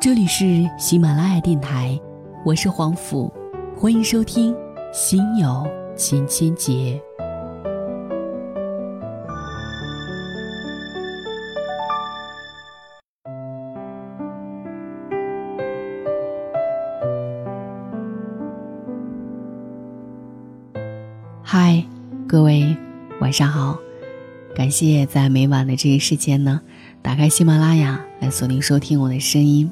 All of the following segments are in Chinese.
这里是喜马拉雅电台，我是黄甫，欢迎收听《心有千千结》。嗨，各位晚上好，感谢在每晚的这一时间呢，打开喜马拉雅来锁定收听我的声音。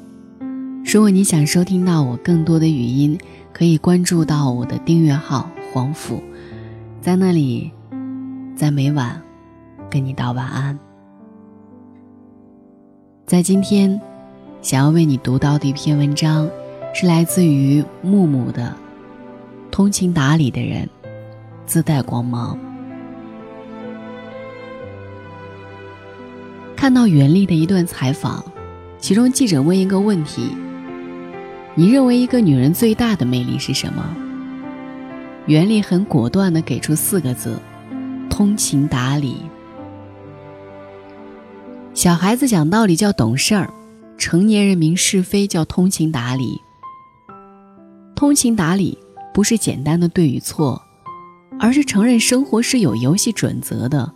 如果你想收听到我更多的语音，可以关注到我的订阅号黄甫，在那里，在每晚跟你道晚安。在今天，想要为你读到的一篇文章，是来自于木木的《通情达理的人》。自带光芒。看到袁立的一段采访，其中记者问一个问题：“你认为一个女人最大的魅力是什么？”袁立很果断的给出四个字：“通情达理。”小孩子讲道理叫懂事儿，成年人明是非叫通情达理。通情达理不是简单的对与错。而是承认生活是有游戏准则的，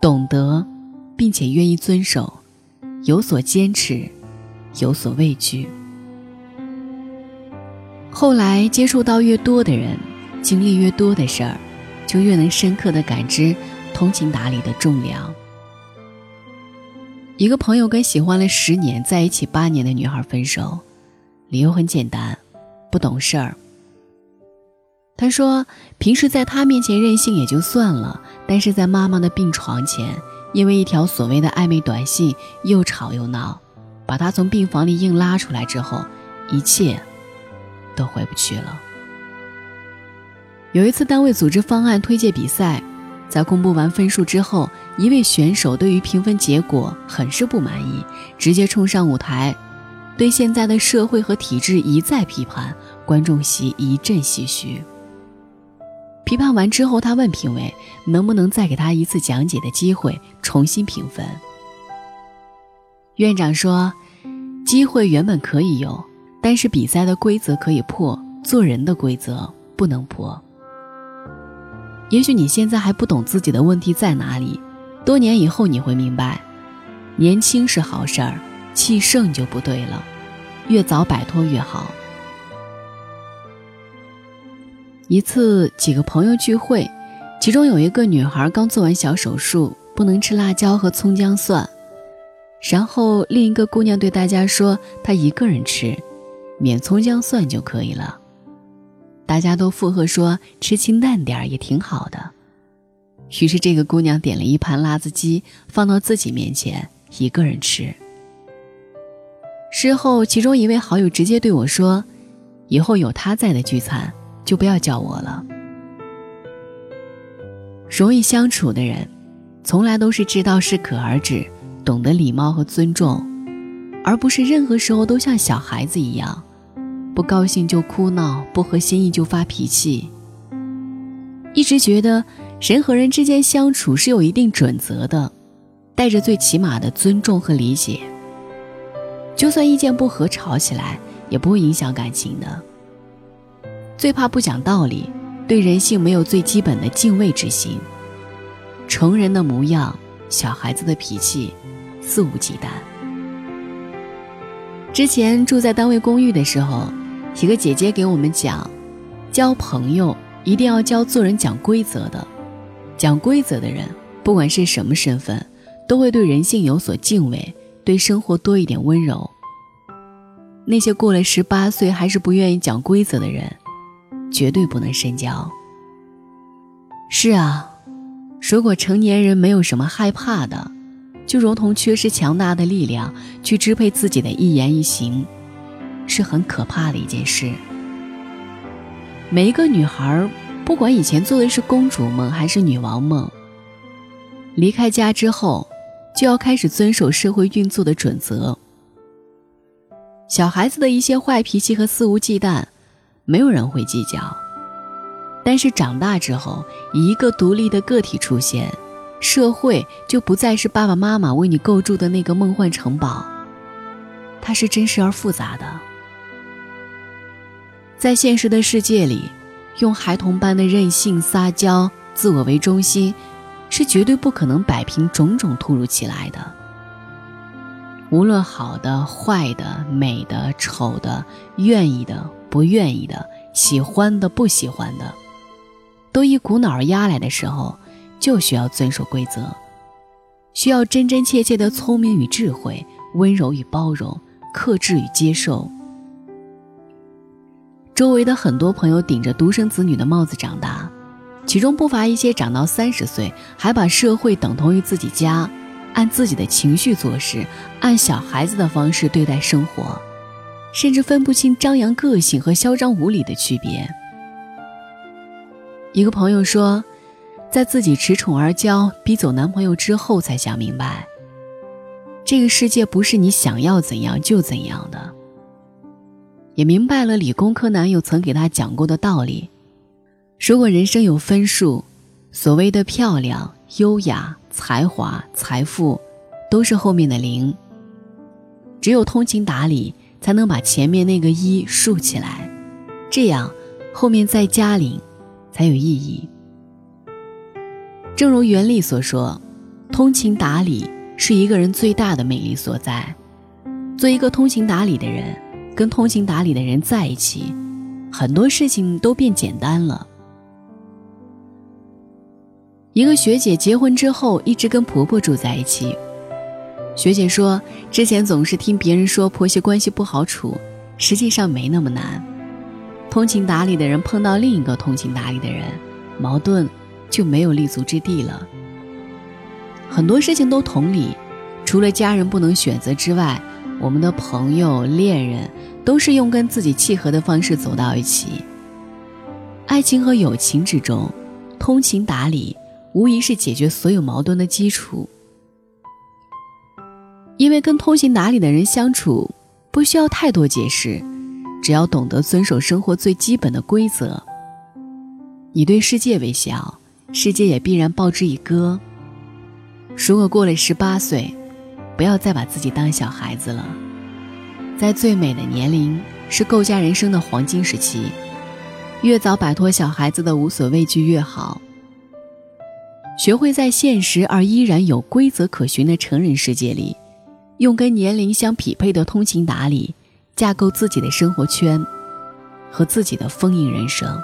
懂得，并且愿意遵守，有所坚持，有所畏惧。后来接触到越多的人，经历越多的事儿，就越能深刻的感知通情达理的重量。一个朋友跟喜欢了十年、在一起八年的女孩分手，理由很简单，不懂事儿。他说：“平时在他面前任性也就算了，但是在妈妈的病床前，因为一条所谓的暧昧短信又吵又闹，把他从病房里硬拉出来之后，一切都回不去了。”有一次，单位组织方案推介比赛，在公布完分数之后，一位选手对于评分结果很是不满意，直接冲上舞台，对现在的社会和体制一再批判，观众席一阵唏嘘。批判完之后，他问评委能不能再给他一次讲解的机会，重新评分。院长说：“机会原本可以有，但是比赛的规则可以破，做人的规则不能破。也许你现在还不懂自己的问题在哪里，多年以后你会明白，年轻是好事儿，气盛就不对了，越早摆脱越好。”一次，几个朋友聚会，其中有一个女孩刚做完小手术，不能吃辣椒和葱姜蒜。然后另一个姑娘对大家说：“她一个人吃，免葱姜蒜就可以了。”大家都附和说：“吃清淡点儿也挺好的。”于是这个姑娘点了一盘辣子鸡，放到自己面前，一个人吃。事后，其中一位好友直接对我说：“以后有他在的聚餐。”就不要叫我了。容易相处的人，从来都是知道适可而止，懂得礼貌和尊重，而不是任何时候都像小孩子一样，不高兴就哭闹，不合心意就发脾气。一直觉得人和人之间相处是有一定准则的，带着最起码的尊重和理解。就算意见不合，吵起来也不会影响感情的。最怕不讲道理，对人性没有最基本的敬畏之心。成人的模样，小孩子的脾气，肆无忌惮。之前住在单位公寓的时候，一个姐姐给我们讲，交朋友一定要交做人讲规则的。讲规则的人，不管是什么身份，都会对人性有所敬畏，对生活多一点温柔。那些过了十八岁还是不愿意讲规则的人。绝对不能深交。是啊，如果成年人没有什么害怕的，就如同缺失强大的力量去支配自己的一言一行，是很可怕的一件事。每一个女孩，不管以前做的是公主梦还是女王梦，离开家之后，就要开始遵守社会运作的准则。小孩子的一些坏脾气和肆无忌惮。没有人会计较，但是长大之后，以一个独立的个体出现，社会就不再是爸爸妈妈为你构筑的那个梦幻城堡。它是真实而复杂的。在现实的世界里，用孩童般的任性、撒娇、自我为中心，是绝对不可能摆平种种突如其来的。无论好的、坏的、美的、丑的、愿意的、不愿意的、喜欢的、不喜欢的，都一股脑儿压来的时候，就需要遵守规则，需要真真切切的聪明与智慧、温柔与包容、克制与接受。周围的很多朋友顶着独生子女的帽子长大，其中不乏一些长到三十岁还把社会等同于自己家。按自己的情绪做事，按小孩子的方式对待生活，甚至分不清张扬个性和嚣张无礼的区别。一个朋友说，在自己恃宠而骄、逼走男朋友之后，才想明白，这个世界不是你想要怎样就怎样的。也明白了理工科男友曾给他讲过的道理：如果人生有分数，所谓的漂亮、优雅。才华、财富，都是后面的零。只有通情达理，才能把前面那个一竖起来，这样后面再加零，才有意义。正如袁立所说，通情达理是一个人最大的魅力所在。做一个通情达理的人，跟通情达理的人在一起，很多事情都变简单了。一个学姐结婚之后一直跟婆婆住在一起。学姐说，之前总是听别人说婆媳关系不好处，实际上没那么难。通情达理的人碰到另一个通情达理的人，矛盾就没有立足之地了。很多事情都同理，除了家人不能选择之外，我们的朋友、恋人都是用跟自己契合的方式走到一起。爱情和友情之中，通情达理。无疑是解决所有矛盾的基础，因为跟通情达理的人相处，不需要太多解释，只要懂得遵守生活最基本的规则。你对世界微笑，世界也必然报之以歌。如果过了十八岁，不要再把自己当小孩子了，在最美的年龄是构架人生的黄金时期，越早摆脱小孩子的无所畏惧越好。学会在现实而依然有规则可循的成人世界里，用跟年龄相匹配的通情达理，架构自己的生活圈，和自己的丰盈人生。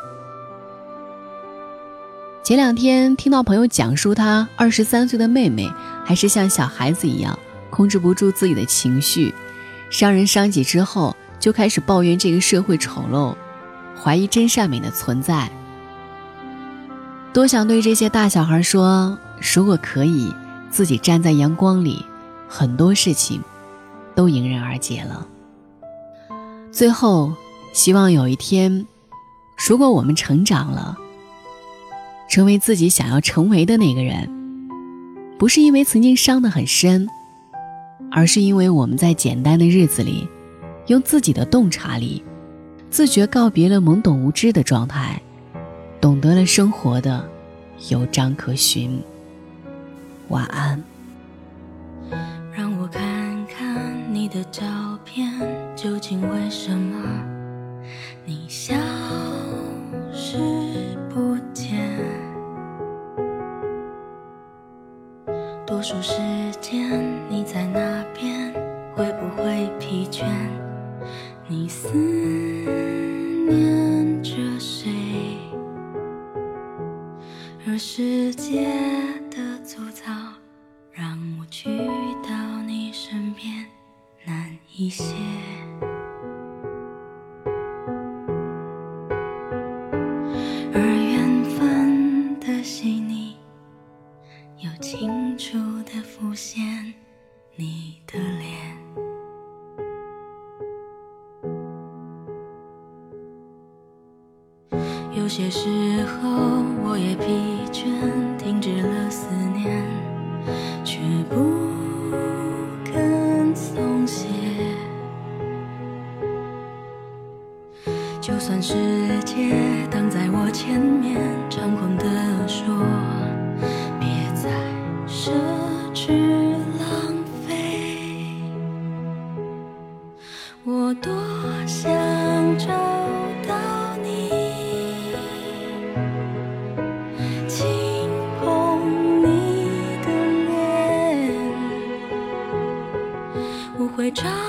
前两天听到朋友讲述，他二十三岁的妹妹还是像小孩子一样控制不住自己的情绪，伤人伤己之后就开始抱怨这个社会丑陋，怀疑真善美的存在。多想对这些大小孩说：如果可以，自己站在阳光里，很多事情都迎刃而解了。最后，希望有一天，如果我们成长了，成为自己想要成为的那个人，不是因为曾经伤得很深，而是因为我们在简单的日子里，用自己的洞察力，自觉告别了懵懂无知的状态。懂得了生活的有章可循。晚安。让我看看你的照片，究竟为什么你消失多数时间你在那边？会不会疲倦？你思念着谁？而时间就算世界挡在我前面，猖狂地说：别再奢侈浪费。我多想找到你，轻碰你的脸。我会找。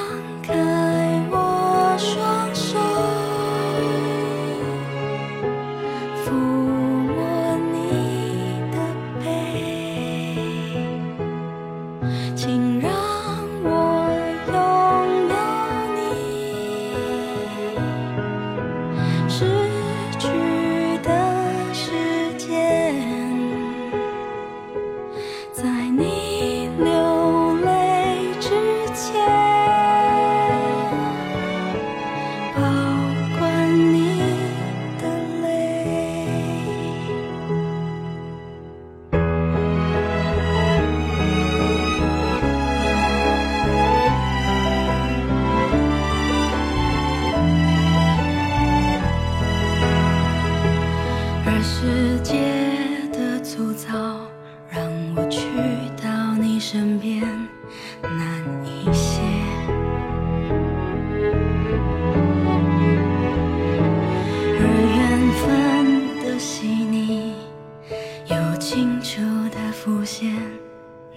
清楚地浮现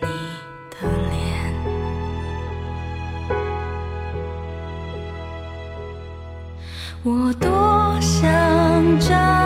你的脸。我多想找。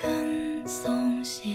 更松懈，